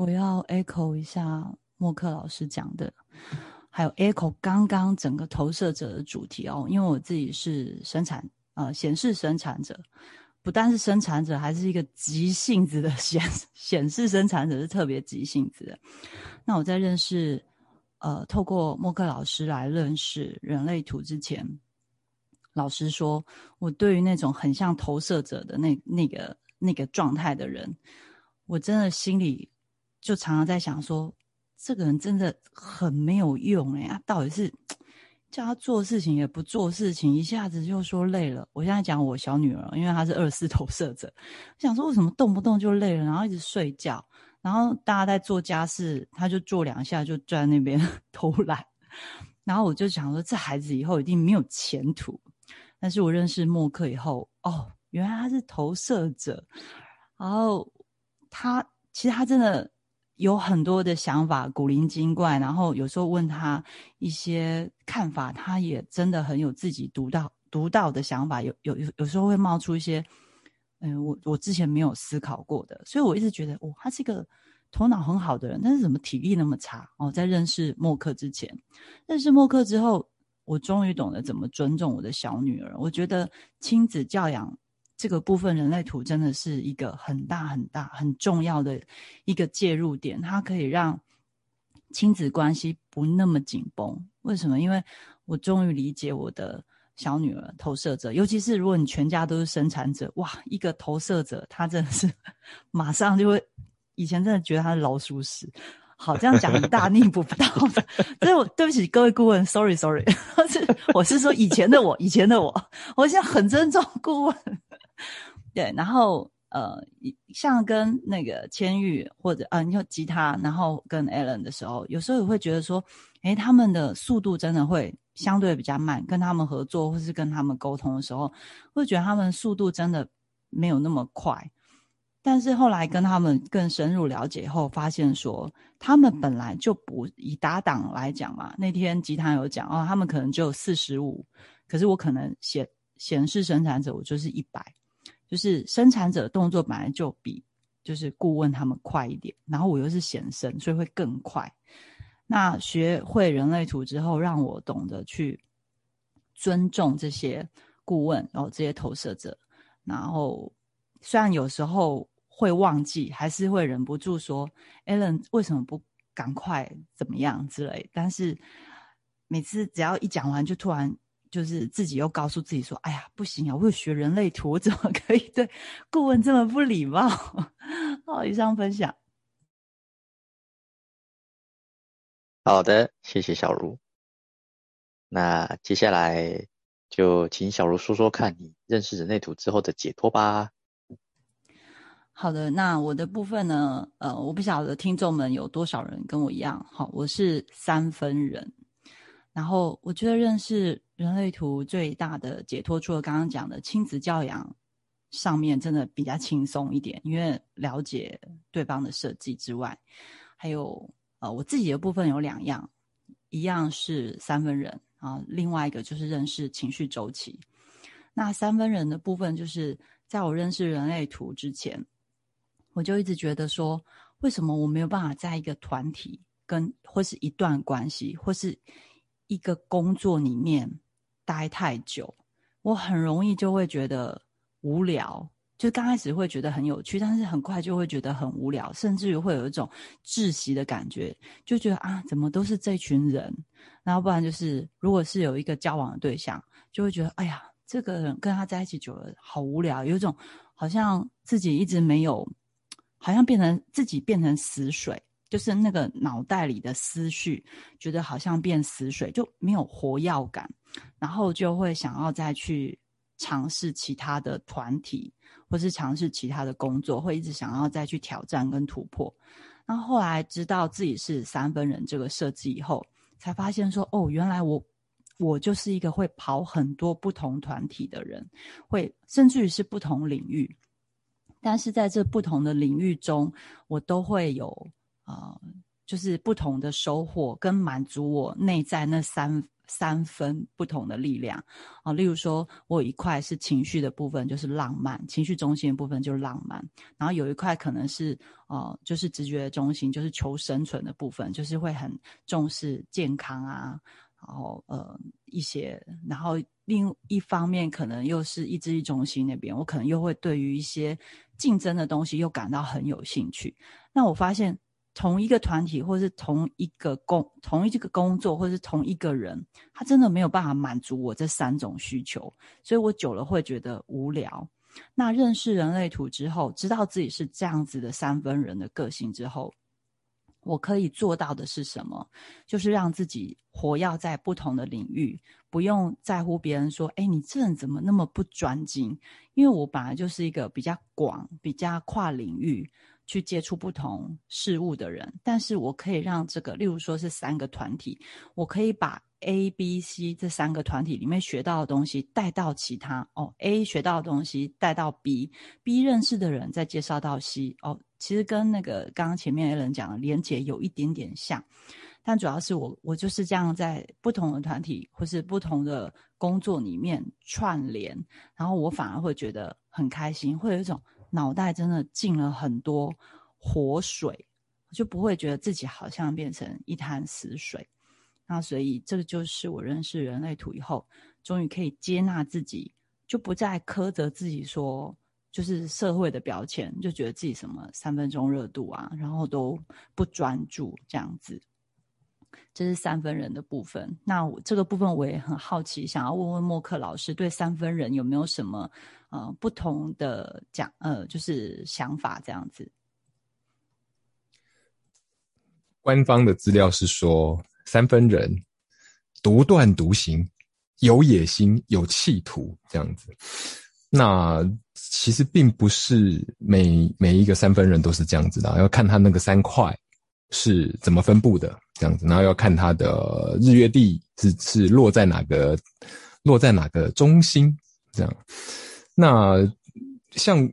我要 echo 一下默克老师讲的，还有 echo 刚刚整个投射者的主题哦，因为我自己是生产呃显示生产者，不但是生产者，还是一个急性子的 显显示生产者是特别急性子的。那我在认识呃透过默克老师来认识人类图之前，老实说，我对于那种很像投射者的那那个那个状态的人，我真的心里。就常常在想说，这个人真的很没有用哎，他到底是叫他做事情也不做事情，一下子就说累了。我现在讲我小女儿，因为她是二四投射者，我想说为什么动不动就累了，然后一直睡觉，然后大家在做家事，她就做两下就在那边 偷懒，然后我就想说，这孩子以后一定没有前途。但是我认识默克以后，哦，原来他是投射者，然后他其实他真的。有很多的想法，古灵精怪，然后有时候问他一些看法，他也真的很有自己独到独到的想法。有有有有时候会冒出一些，嗯，我我之前没有思考过的，所以我一直觉得，哦，他是一个头脑很好的人，但是怎么体力那么差？哦，在认识默克之前，认识默克之后，我终于懂得怎么尊重我的小女儿。我觉得亲子教养。这个部分人类图真的是一个很大很大很重要的一个介入点，它可以让亲子关系不那么紧绷。为什么？因为我终于理解我的小女儿投射者，尤其是如果你全家都是生产者，哇，一个投射者，他真的是 马上就会，以前真的觉得他是老鼠屎。好，这样讲很大逆不道的。所以我对不起各位顾问，sorry sorry，是我是说以前的我，以前的我，我现在很尊重顾问。对，然后呃，像跟那个千玉或者啊，你有吉他，然后跟 Allen 的时候，有时候也会觉得说，哎，他们的速度真的会相对比较慢。跟他们合作或是跟他们沟通的时候，会觉得他们速度真的没有那么快。但是后来跟他们更深入了解后，发现说他们本来就不以打档来讲嘛。那天吉他有讲哦，他们可能就四十五，可是我可能显显示生产者，我就是一百，就是生产者动作本来就比就是顾问他们快一点，然后我又是显生，所以会更快。那学会人类图之后，让我懂得去尊重这些顾问，然后这些投射者，然后。虽然有时候会忘记，还是会忍不住说：“Allen 为什么不赶快怎么样之类？”但是每次只要一讲完，就突然就是自己又告诉自己说：“哎呀，不行啊！我有学人类图，怎么可以对顾问这么不礼貌？”好，以上分享。好的，谢谢小茹。那接下来就请小茹说说看你认识人类图之后的解脱吧。好的，那我的部分呢？呃，我不晓得听众们有多少人跟我一样，好，我是三分人。然后我觉得认识人类图最大的解脱，除了刚刚讲的亲子教养上面真的比较轻松一点，因为了解对方的设计之外，还有呃我自己的部分有两样，一样是三分人啊，另外一个就是认识情绪周期。那三分人的部分，就是在我认识人类图之前。我就一直觉得说，为什么我没有办法在一个团体跟或是一段关系或是一个工作里面待太久？我很容易就会觉得无聊，就刚开始会觉得很有趣，但是很快就会觉得很无聊，甚至于会有一种窒息的感觉，就觉得啊，怎么都是这群人？然后不然就是，如果是有一个交往的对象，就会觉得哎呀，这个人跟他在一起久了好无聊，有一种好像自己一直没有。好像变成自己变成死水，就是那个脑袋里的思绪，觉得好像变死水，就没有活药感，然后就会想要再去尝试其他的团体，或是尝试其他的工作，会一直想要再去挑战跟突破。那后来知道自己是三分人这个设计以后，才发现说，哦，原来我我就是一个会跑很多不同团体的人，会甚至于是不同领域。但是在这不同的领域中，我都会有啊，就是不同的收获跟满足我内在那三三分不同的力量啊。例如说，我有一块是情绪的部分，就是浪漫，情绪中心的部分就是浪漫。然后有一块可能是呃，就是直觉中心，就是求生存的部分，就是会很重视健康啊。然后呃一些，然后另一方面可能又是意志力中心那边，我可能又会对于一些竞争的东西又感到很有兴趣。那我发现同一个团体，或是同一个工，同一个工作，或是同一个人，他真的没有办法满足我这三种需求，所以我久了会觉得无聊。那认识人类图之后，知道自己是这样子的三分人的个性之后。我可以做到的是什么？就是让自己活跃在不同的领域，不用在乎别人说：“哎，你这人怎么那么不专精？”因为我本来就是一个比较广、比较跨领域去接触不同事物的人。但是我可以让这个，例如说是三个团体，我可以把 A、B、C 这三个团体里面学到的东西带到其他哦，A 学到的东西带到 B，B 认识的人再介绍到 C 哦。其实跟那个刚刚前面的人讲的连结有一点点像，但主要是我我就是这样在不同的团体或是不同的工作里面串联，然后我反而会觉得很开心，会有一种脑袋真的进了很多活水，就不会觉得自己好像变成一滩死水。那所以这个就是我认识人类图以后，终于可以接纳自己，就不再苛责自己说。就是社会的标签，就觉得自己什么三分钟热度啊，然后都不专注这样子，这是三分人的部分。那我这个部分我也很好奇，想要问问默克老师，对三分人有没有什么呃不同的讲呃，就是想法这样子？官方的资料是说，三分人独断独行，有野心，有企图这样子。那其实并不是每每一个三分人都是这样子的，要看他那个三块是怎么分布的这样子，然后要看它的日月地是是落在哪个落在哪个中心这样。那像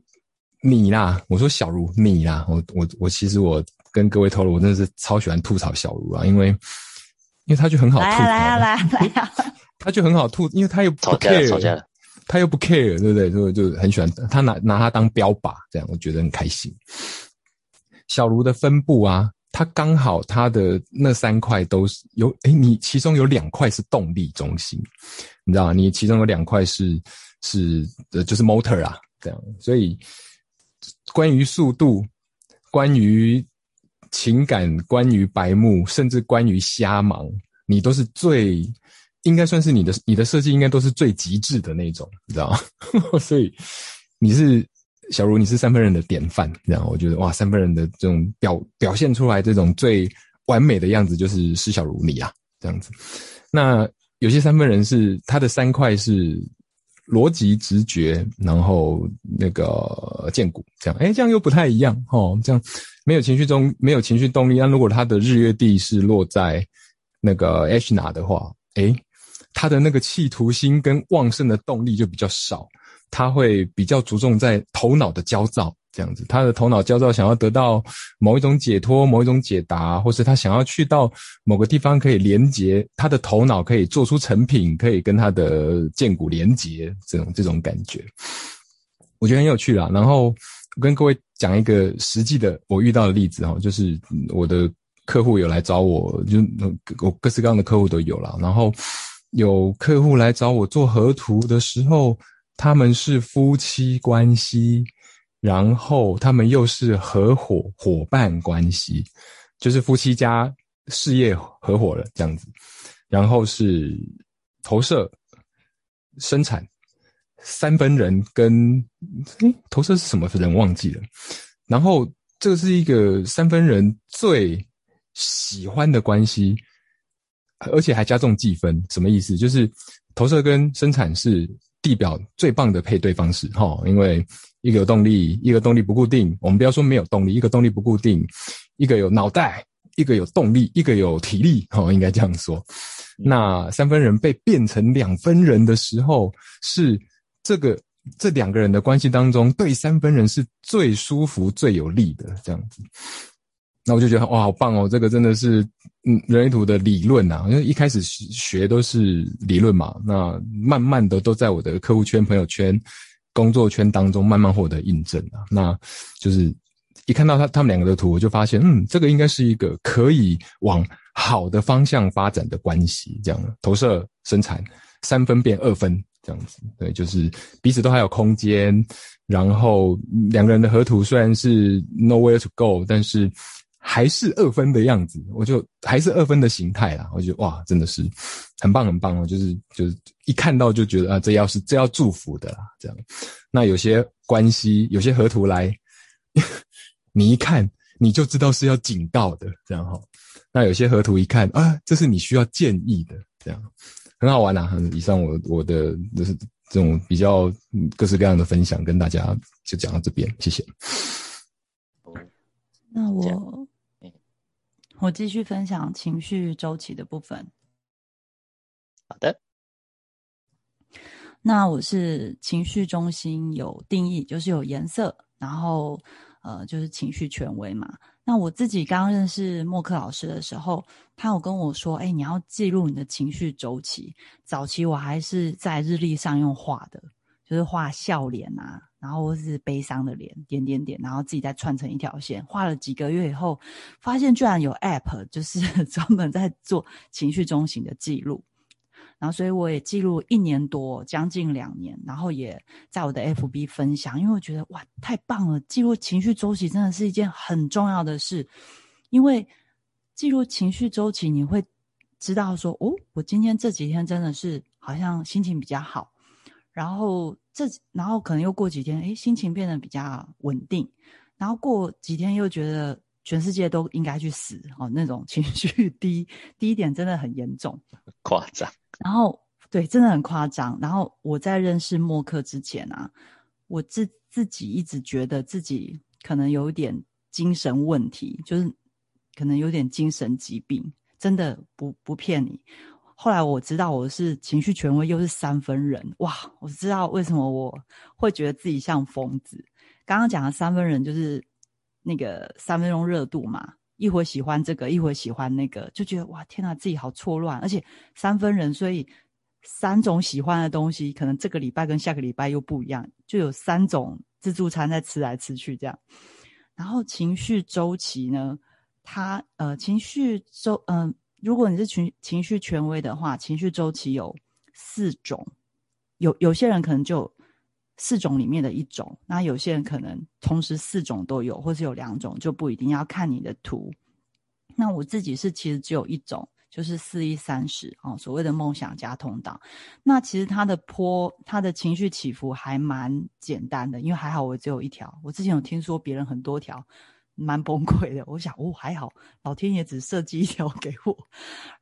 你啦，我说小茹你啦，我我我其实我跟各位透露，我真的是超喜欢吐槽小茹啊，因为因为他就很好吐槽，来啊来啊来啊，他 就很好吐，因为他又不 care。他又不 care，对不对？就就很喜欢他拿拿他当标靶，这样我觉得很开心。小卢的分布啊，他刚好他的那三块都是有，诶，你其中有两块是动力中心，你知道吗？你其中有两块是是呃，就是 motor 啊，这样。所以关于速度，关于情感，关于白目，甚至关于瞎忙，你都是最。应该算是你的，你的设计应该都是最极致的那种，你知道吗？所以你是小茹，你是三分人的典范，这样我觉得哇，三分人的这种表表现出来这种最完美的样子，就是施小茹你啊，这样子。那有些三分人是他的三块是逻辑、直觉，然后那个剑骨，这样，哎，这样又不太一样哦。这样没有情绪中没有情绪动力，那如果他的日月地是落在那个 Ashna 的话，哎。他的那个企图心跟旺盛的动力就比较少，他会比较注重在头脑的焦躁这样子。他的头脑焦躁，想要得到某一种解脱、某一种解答，或是他想要去到某个地方可以连接，他的头脑可以做出成品，可以跟他的剑骨连接，这种这种感觉，我觉得很有趣啦。然后跟各位讲一个实际的我遇到的例子哈，就是我的客户有来找我，就我各式各样的客户都有了，然后。有客户来找我做合图的时候，他们是夫妻关系，然后他们又是合伙伙伴关系，就是夫妻加事业合伙了这样子，然后是投射生产三分人跟投射是什么人忘记了，然后这是一个三分人最喜欢的关系。而且还加重计分，什么意思？就是投射跟生产是地表最棒的配对方式，哈。因为一个有动力，一个动力不固定。我们不要说没有动力，一个动力不固定，一个有脑袋，一个有动力，一个有体力，哈，应该这样说。那三分人被变成两分人的时候，是这个这两个人的关系当中，对三分人是最舒服、最有利的这样子。那我就觉得哇，好棒哦！这个真的是嗯，人类图的理论呐，因为一开始学都是理论嘛，那慢慢的都在我的客户圈、朋友圈、工作圈当中慢慢获得印证啊。那就是一看到他他们两个的图，我就发现，嗯，这个应该是一个可以往好的方向发展的关系。这样投射生产三分变二分这样子，对，就是彼此都还有空间。然后两个人的合图虽然是 nowhere to go，但是。还是二分的样子，我就还是二分的形态啦。我觉得哇，真的是很棒很棒哦！就是就是一看到就觉得啊，这要是这要祝福的啦，这样。那有些关系，有些河图来，你一看你就知道是要警告的，这样哈。那有些河图一看啊，这是你需要建议的，这样很好玩呐。以上我我的就是这种比较各式各样的分享，跟大家就讲到这边，谢谢。那我。我继续分享情绪周期的部分。好的，那我是情绪中心有定义，就是有颜色，然后呃，就是情绪权威嘛。那我自己刚认识默克老师的时候，他有跟我说：“哎，你要记录你的情绪周期。”早期我还是在日历上用画的，就是画笑脸啊。然后是悲伤的脸，点点点，然后自己再串成一条线。画了几个月以后，发现居然有 App，就是 专门在做情绪中型的记录。然后，所以我也记录一年多，将近两年。然后也在我的 FB 分享，因为我觉得哇，太棒了！记录情绪周期真的是一件很重要的事。因为记录情绪周期，你会知道说，哦，我今天这几天真的是好像心情比较好。然后这，然后可能又过几天，哎，心情变得比较稳定。然后过几天又觉得全世界都应该去死哦，那种情绪低低点真的很严重，夸张。然后对，真的很夸张。然后我在认识默克之前啊，我自自己一直觉得自己可能有点精神问题，就是可能有点精神疾病，真的不不骗你。后来我知道我是情绪权威，又是三分人，哇！我知道为什么我会觉得自己像疯子。刚刚讲的三分人就是那个三分钟热度嘛，一会喜欢这个，一会喜欢那个，就觉得哇，天哪，自己好错乱。而且三分人，所以三种喜欢的东西，可能这个礼拜跟下个礼拜又不一样，就有三种自助餐在吃来吃去这样。然后情绪周期呢，它呃，情绪周嗯。如果你是情情绪权威的话，情绪周期有四种，有有些人可能就四种里面的一种，那有些人可能同时四种都有，或是有两种就不一定要看你的图。那我自己是其实只有一种，就是四一三十哦，所谓的梦想家通道。那其实它的坡，它的情绪起伏还蛮简单的，因为还好我只有一条。我之前有听说别人很多条。蛮崩溃的，我想哦还好，老天爷只设计一条 给我，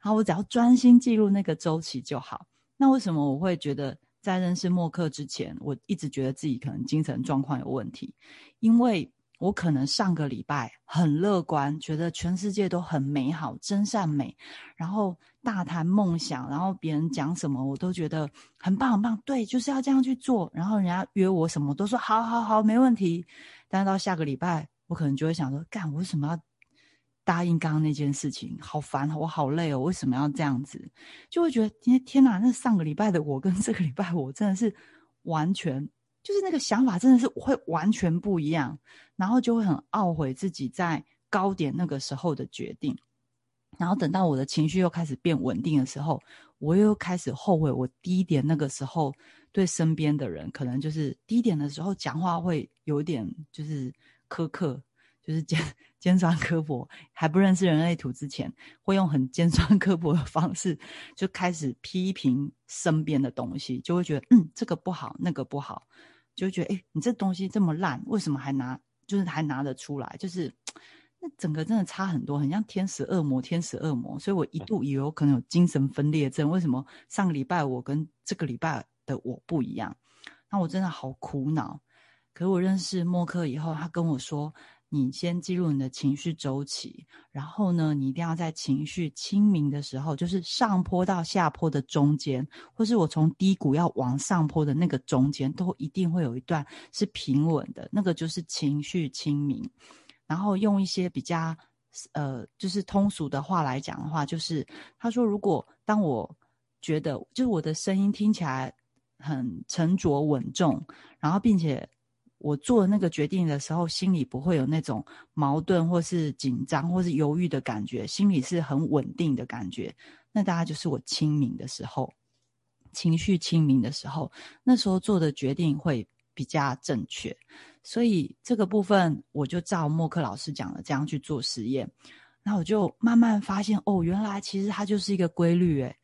然后我只要专心记录那个周期就好。那为什么我会觉得在认识默克之前，我一直觉得自己可能精神状况有问题？因为我可能上个礼拜很乐观，觉得全世界都很美好、真善美，然后大谈梦想，然后别人讲什么我都觉得很棒很棒，对，就是要这样去做。然后人家约我什么都说好好好，没问题。但是到下个礼拜。我可能就会想说，干，我为什么要答应刚刚那件事情？好烦，我好累哦，为什么要这样子？就会觉得，天天哪，那上个礼拜的我跟这个礼拜我真的是完全，就是那个想法真的是会完全不一样，然后就会很懊悔自己在高点那个时候的决定，然后等到我的情绪又开始变稳定的时候，我又开始后悔我低点那个时候对身边的人，可能就是低点的时候讲话会有点就是。苛刻 就是尖尖酸刻薄，还不认识人类图之前，会用很尖酸刻薄的方式就开始批评身边的东西，就会觉得嗯这个不好，那个不好，就会觉得哎你这东西这么烂，为什么还拿就是还拿得出来？就是那整个真的差很多，很像天使恶魔，天使恶魔。所以我一度以为我可能有精神分裂症，为什么上个礼拜我跟这个礼拜的我不一样？那我真的好苦恼。可我认识默克以后，他跟我说：“你先记录你的情绪周期，然后呢，你一定要在情绪清明的时候，就是上坡到下坡的中间，或是我从低谷要往上坡的那个中间，都一定会有一段是平稳的，那个就是情绪清明。然后用一些比较呃，就是通俗的话来讲的话，就是他说，如果当我觉得就是我的声音听起来很沉着稳重，然后并且我做那个决定的时候，心里不会有那种矛盾或是紧张或是犹豫的感觉，心里是很稳定的感觉，那大概就是我清明的时候，情绪清明的时候，那时候做的决定会比较正确。所以这个部分，我就照默克老师讲的这样去做实验，然后我就慢慢发现，哦，原来其实它就是一个规律，诶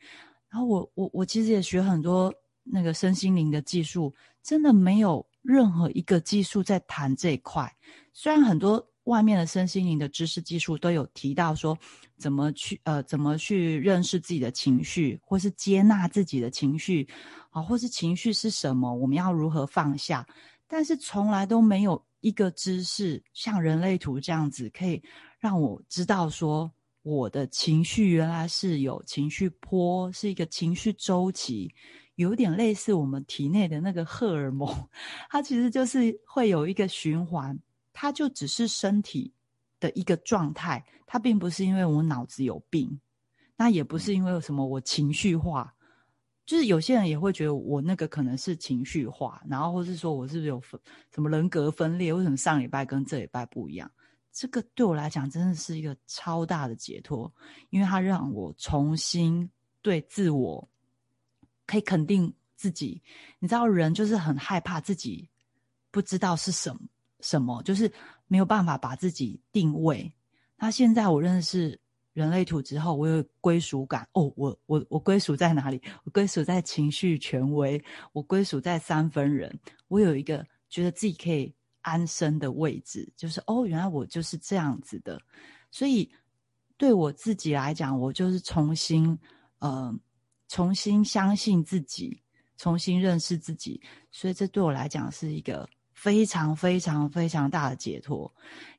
然后我我我其实也学很多那个身心灵的技术，真的没有任何一个技术在谈这一块。虽然很多外面的身心灵的知识技术都有提到说，怎么去呃怎么去认识自己的情绪，或是接纳自己的情绪，啊，或是情绪是什么，我们要如何放下。但是从来都没有一个知识像人类图这样子，可以让我知道说我的情绪原来是有情绪波，是一个情绪周期，有点类似我们体内的那个荷尔蒙，它其实就是会有一个循环，它就只是身体的一个状态，它并不是因为我脑子有病，那也不是因为什么我情绪化。就是有些人也会觉得我那个可能是情绪化，然后或是说我是不是有分什么人格分裂？为什么上礼拜跟这礼拜不一样？这个对我来讲真的是一个超大的解脱，因为它让我重新对自我可以肯定自己。你知道，人就是很害怕自己不知道是什么什么，就是没有办法把自己定位。那现在我认识。人类图之后，我有归属感哦，我我我归属在哪里？我归属在情绪权威，我归属在三分人，我有一个觉得自己可以安身的位置，就是哦，原来我就是这样子的，所以对我自己来讲，我就是重新呃重新相信自己，重新认识自己，所以这对我来讲是一个非常非常非常大的解脱，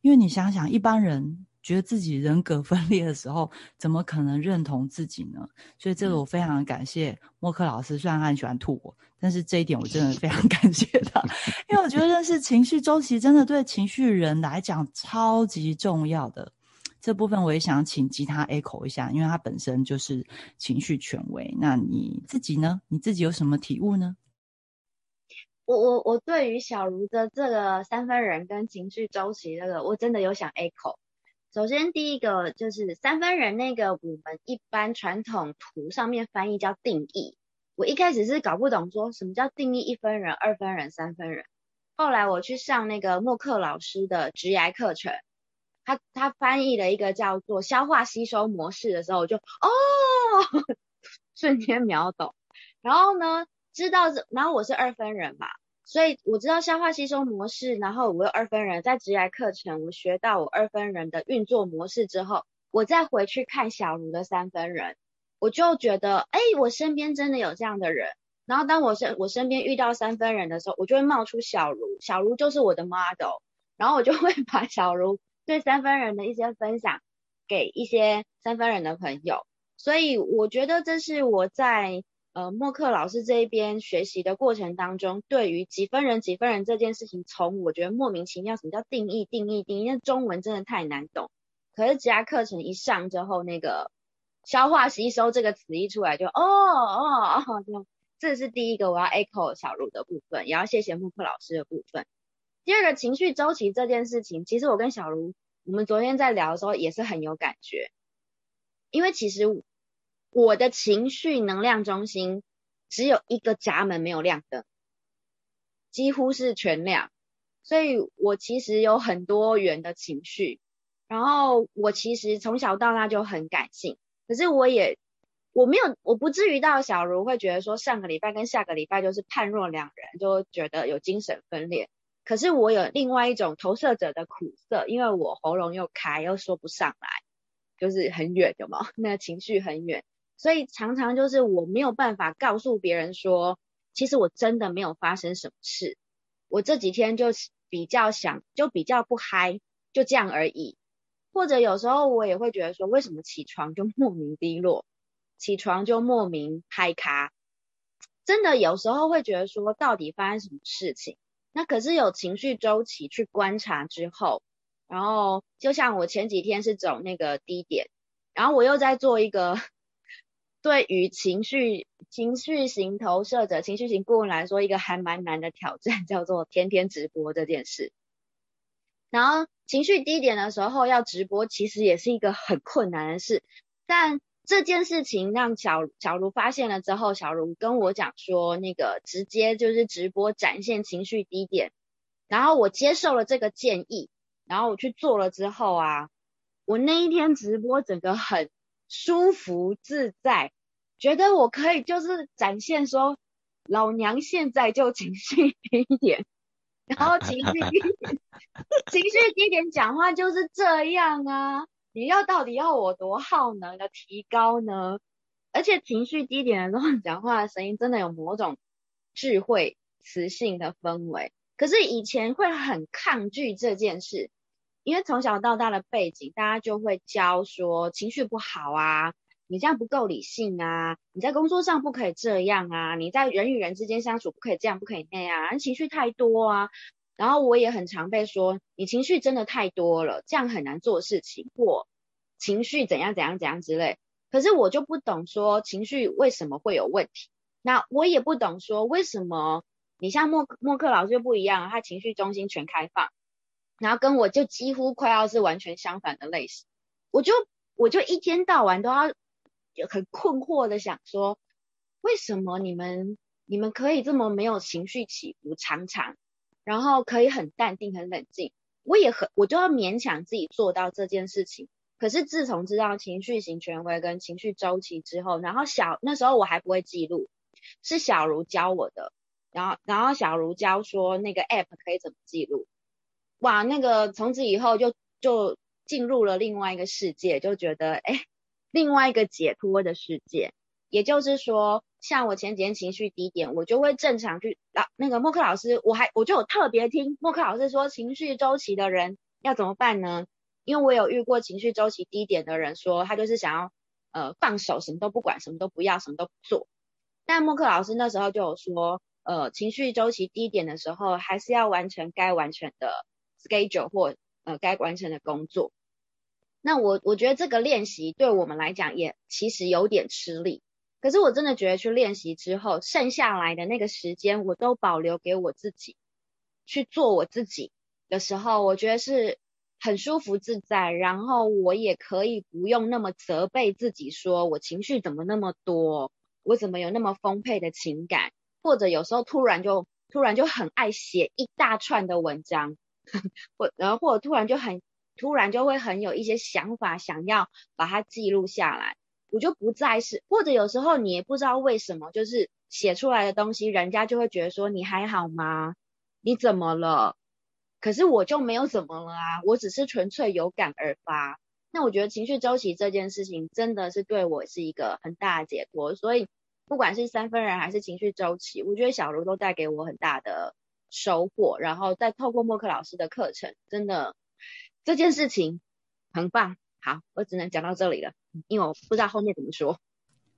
因为你想想一般人。觉得自己人格分裂的时候，怎么可能认同自己呢？所以这个我非常感谢默克老师，虽然他很喜欢吐我，但是这一点我真的非常感谢他，因为我觉得认识情绪周期真的对情绪人来讲超级重要的。这部分我也想请吉他 echo 一下，因为他本身就是情绪权威。那你自己呢？你自己有什么体悟呢？我我我对于小茹的这个三分人跟情绪周期这个，我真的有想 echo。首先，第一个就是三分人那个，我们一般传统图上面翻译叫定义。我一开始是搞不懂，说什么叫定义一分人、二分人、三分人。后来我去上那个默克老师的直癌课程，他他翻译了一个叫做消化吸收模式的时候，我就哦，瞬间秒懂。然后呢，知道这，然后我是二分人嘛。所以我知道消化吸收模式，然后我有二分人，在职业课程我学到我二分人的运作模式之后，我再回去看小茹的三分人，我就觉得，哎，我身边真的有这样的人。然后当我身我身边遇到三分人的时候，我就会冒出小茹，小茹就是我的 model，然后我就会把小茹对三分人的一些分享给一些三分人的朋友。所以我觉得这是我在。呃，默克老师这一边学习的过程当中，对于几分人几分人这件事情，从我觉得莫名其妙，什么叫定义定义定义？因为中文真的太难懂。可是其他课程一上之后，那个消化吸收这个词一出来，就哦哦哦，就这是第一个我要 echo 小茹的部分，也要谢谢默克老师的部分。第二个情绪周期这件事情，其实我跟小茹我们昨天在聊的时候也是很有感觉，因为其实。我的情绪能量中心只有一个闸门没有亮灯，几乎是全亮，所以我其实有很多元的情绪。然后我其实从小到大就很感性，可是我也我没有我不至于到小茹会觉得说上个礼拜跟下个礼拜就是判若两人，就觉得有精神分裂。可是我有另外一种投射者的苦涩，因为我喉咙又开又说不上来，就是很远的嘛，那个情绪很远。所以常常就是我没有办法告诉别人说，其实我真的没有发生什么事，我这几天就比较想，就比较不嗨，就这样而已。或者有时候我也会觉得说，为什么起床就莫名低落，起床就莫名嗨咖，真的有时候会觉得说，到底发生什么事情？那可是有情绪周期去观察之后，然后就像我前几天是走那个低点，然后我又在做一个对于情绪情绪型投射者、情绪型顾问来说一个还蛮难的挑战，叫做天天直播这件事。然后情绪低点的时候要直播，其实也是一个很困难的事。但这件事情让小小茹发现了之后，小茹跟我讲说，那个直接就是直播展现情绪低点。然后我接受了这个建议，然后我去做了之后啊，我那一天直播整个很舒服自在，觉得我可以就是展现说，老娘现在就情绪低点。然后情绪低点，情绪低点讲话就是这样啊！你要到底要我多耗能的提高呢？而且情绪低点的时候讲话的声音真的有某种智慧、磁性的氛围。可是以前会很抗拒这件事，因为从小到大的背景，大家就会教说情绪不好啊。你这样不够理性啊！你在工作上不可以这样啊！你在人与人之间相处不可以这样，不可以那样，情绪太多啊！然后我也很常被说，你情绪真的太多了，这样很难做事情，或情绪怎样怎样怎样之类。可是我就不懂说情绪为什么会有问题，那我也不懂说为什么你像默默克老师就不一样，他情绪中心全开放，然后跟我就几乎快要是完全相反的类型，我就我就一天到晚都要。就很困惑的想说，为什么你们你们可以这么没有情绪起伏，常常，然后可以很淡定很冷静，我也很我就要勉强自己做到这件事情。可是自从知道情绪型权威跟情绪周期之后，然后小那时候我还不会记录，是小茹教我的，然后然后小茹教说那个 app 可以怎么记录，哇，那个从此以后就就进入了另外一个世界，就觉得哎。另外一个解脱的世界，也就是说，像我前几天情绪低点，我就会正常去老那个默克老师，我还我就有特别听默克老师说，情绪周期的人要怎么办呢？因为我有遇过情绪周期低点的人，说他就是想要呃放手，什么都不管，什么都不要，什么都不做。但默克老师那时候就有说，呃，情绪周期低点的时候，还是要完成该完成的 schedule 或呃该完成的工作。那我我觉得这个练习对我们来讲也其实有点吃力，可是我真的觉得去练习之后，剩下来的那个时间我都保留给我自己去做我自己的时候，我觉得是很舒服自在，然后我也可以不用那么责备自己，说我情绪怎么那么多，我怎么有那么丰沛的情感，或者有时候突然就突然就很爱写一大串的文章，或然后或者突然就很。突然就会很有一些想法，想要把它记录下来，我就不再是，或者有时候你也不知道为什么，就是写出来的东西，人家就会觉得说你还好吗？你怎么了？可是我就没有怎么了啊，我只是纯粹有感而发。那我觉得情绪周期这件事情真的是对我是一个很大的解脱，所以不管是三分人还是情绪周期，我觉得小卢都带给我很大的收获。然后再透过默克老师的课程，真的。这件事情很棒，好，我只能讲到这里了，因为我不知道后面怎么说。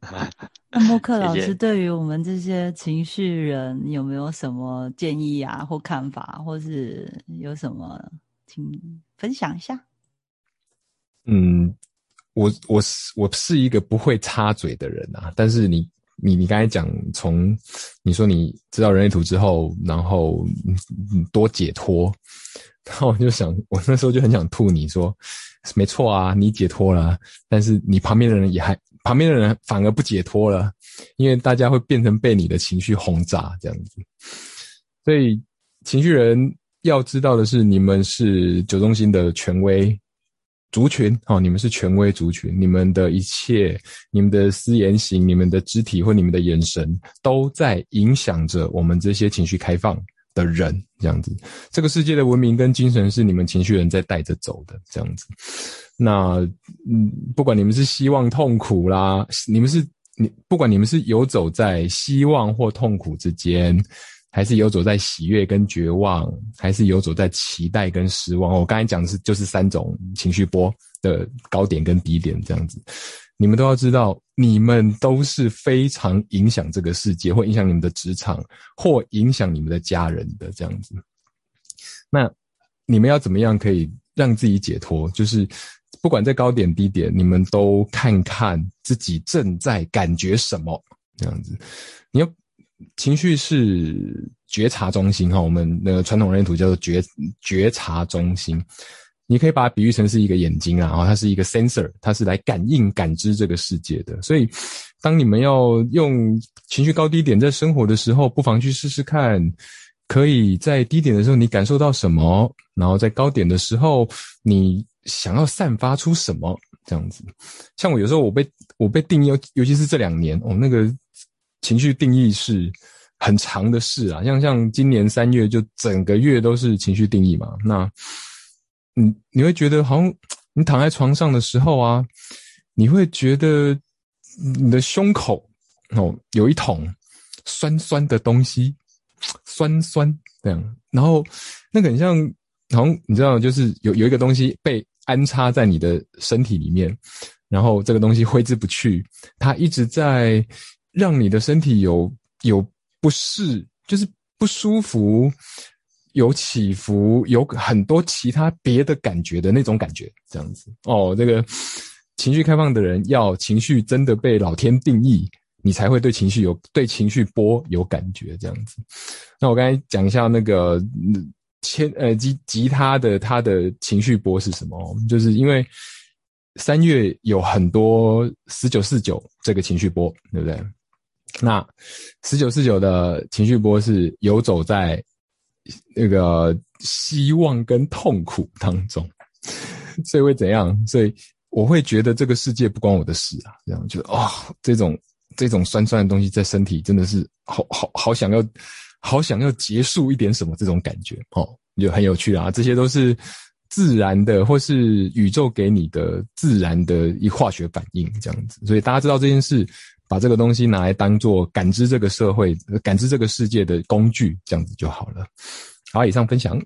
那默克老师对于我们这些情绪人有没有什么建议啊，或看法，或是有什么，请分享一下。嗯，我我是我是一个不会插嘴的人啊，但是你你你刚才讲，从你说你知道人类图之后，然后多解脱。然后我就想，我那时候就很想吐你说，没错啊，你解脱了，但是你旁边的人也还，旁边的人反而不解脱了，因为大家会变成被你的情绪轰炸这样子。所以情绪人要知道的是，你们是九中心的权威族群哦，你们是权威族群，你们的一切，你们的私言行，你们的肢体或你们的眼神，都在影响着我们这些情绪开放。的人这样子，这个世界的文明跟精神是你们情绪人在带着走的这样子。那嗯，不管你们是希望痛苦啦，你们是你不管你们是游走在希望或痛苦之间，还是游走在喜悦跟绝望，还是游走在期待跟失望。我刚才讲的是就是三种情绪波的高点跟低点这样子。你们都要知道，你们都是非常影响这个世界，或影响你们的职场，或影响你们的家人的这样子。那你们要怎么样可以让自己解脱，就是不管在高点低点，你们都看看自己正在感觉什么这样子。你要情绪是觉察中心哈，我们那个传统人图叫做觉觉察中心。你可以把它比喻成是一个眼睛啊，然后它是一个 sensor，它是来感应、感知这个世界的。所以，当你们要用情绪高低点在生活的时候，不妨去试试看，可以在低点的时候你感受到什么，然后在高点的时候你想要散发出什么，这样子。像我有时候我被我被定义，尤其是这两年，我那个情绪定义是很长的事啊，像像今年三月就整个月都是情绪定义嘛，那。你你会觉得好像你躺在床上的时候啊，你会觉得你的胸口哦有一桶酸酸的东西，酸酸这样，然后那个很像，好像你知道，就是有有一个东西被安插在你的身体里面，然后这个东西挥之不去，它一直在让你的身体有有不适，就是不舒服。有起伏，有很多其他别的感觉的那种感觉，这样子哦。这个情绪开放的人，要情绪真的被老天定义，你才会对情绪有对情绪波有感觉，这样子。那我刚才讲一下那个千呃吉吉他的他的情绪波是什么？就是因为三月有很多十九四九这个情绪波，对不对？那十九四九的情绪波是游走在。那个希望跟痛苦当中，所以会怎样？所以我会觉得这个世界不关我的事啊，这样就哦，这种这种酸酸的东西在身体真的是好好好想要，好想要结束一点什么这种感觉哦，就很有趣啊。这些都是自然的，或是宇宙给你的自然的一化学反应这样子。所以大家知道这件事，把这个东西拿来当做感知这个社会、感知这个世界的工具，这样子就好了。好，以上分享。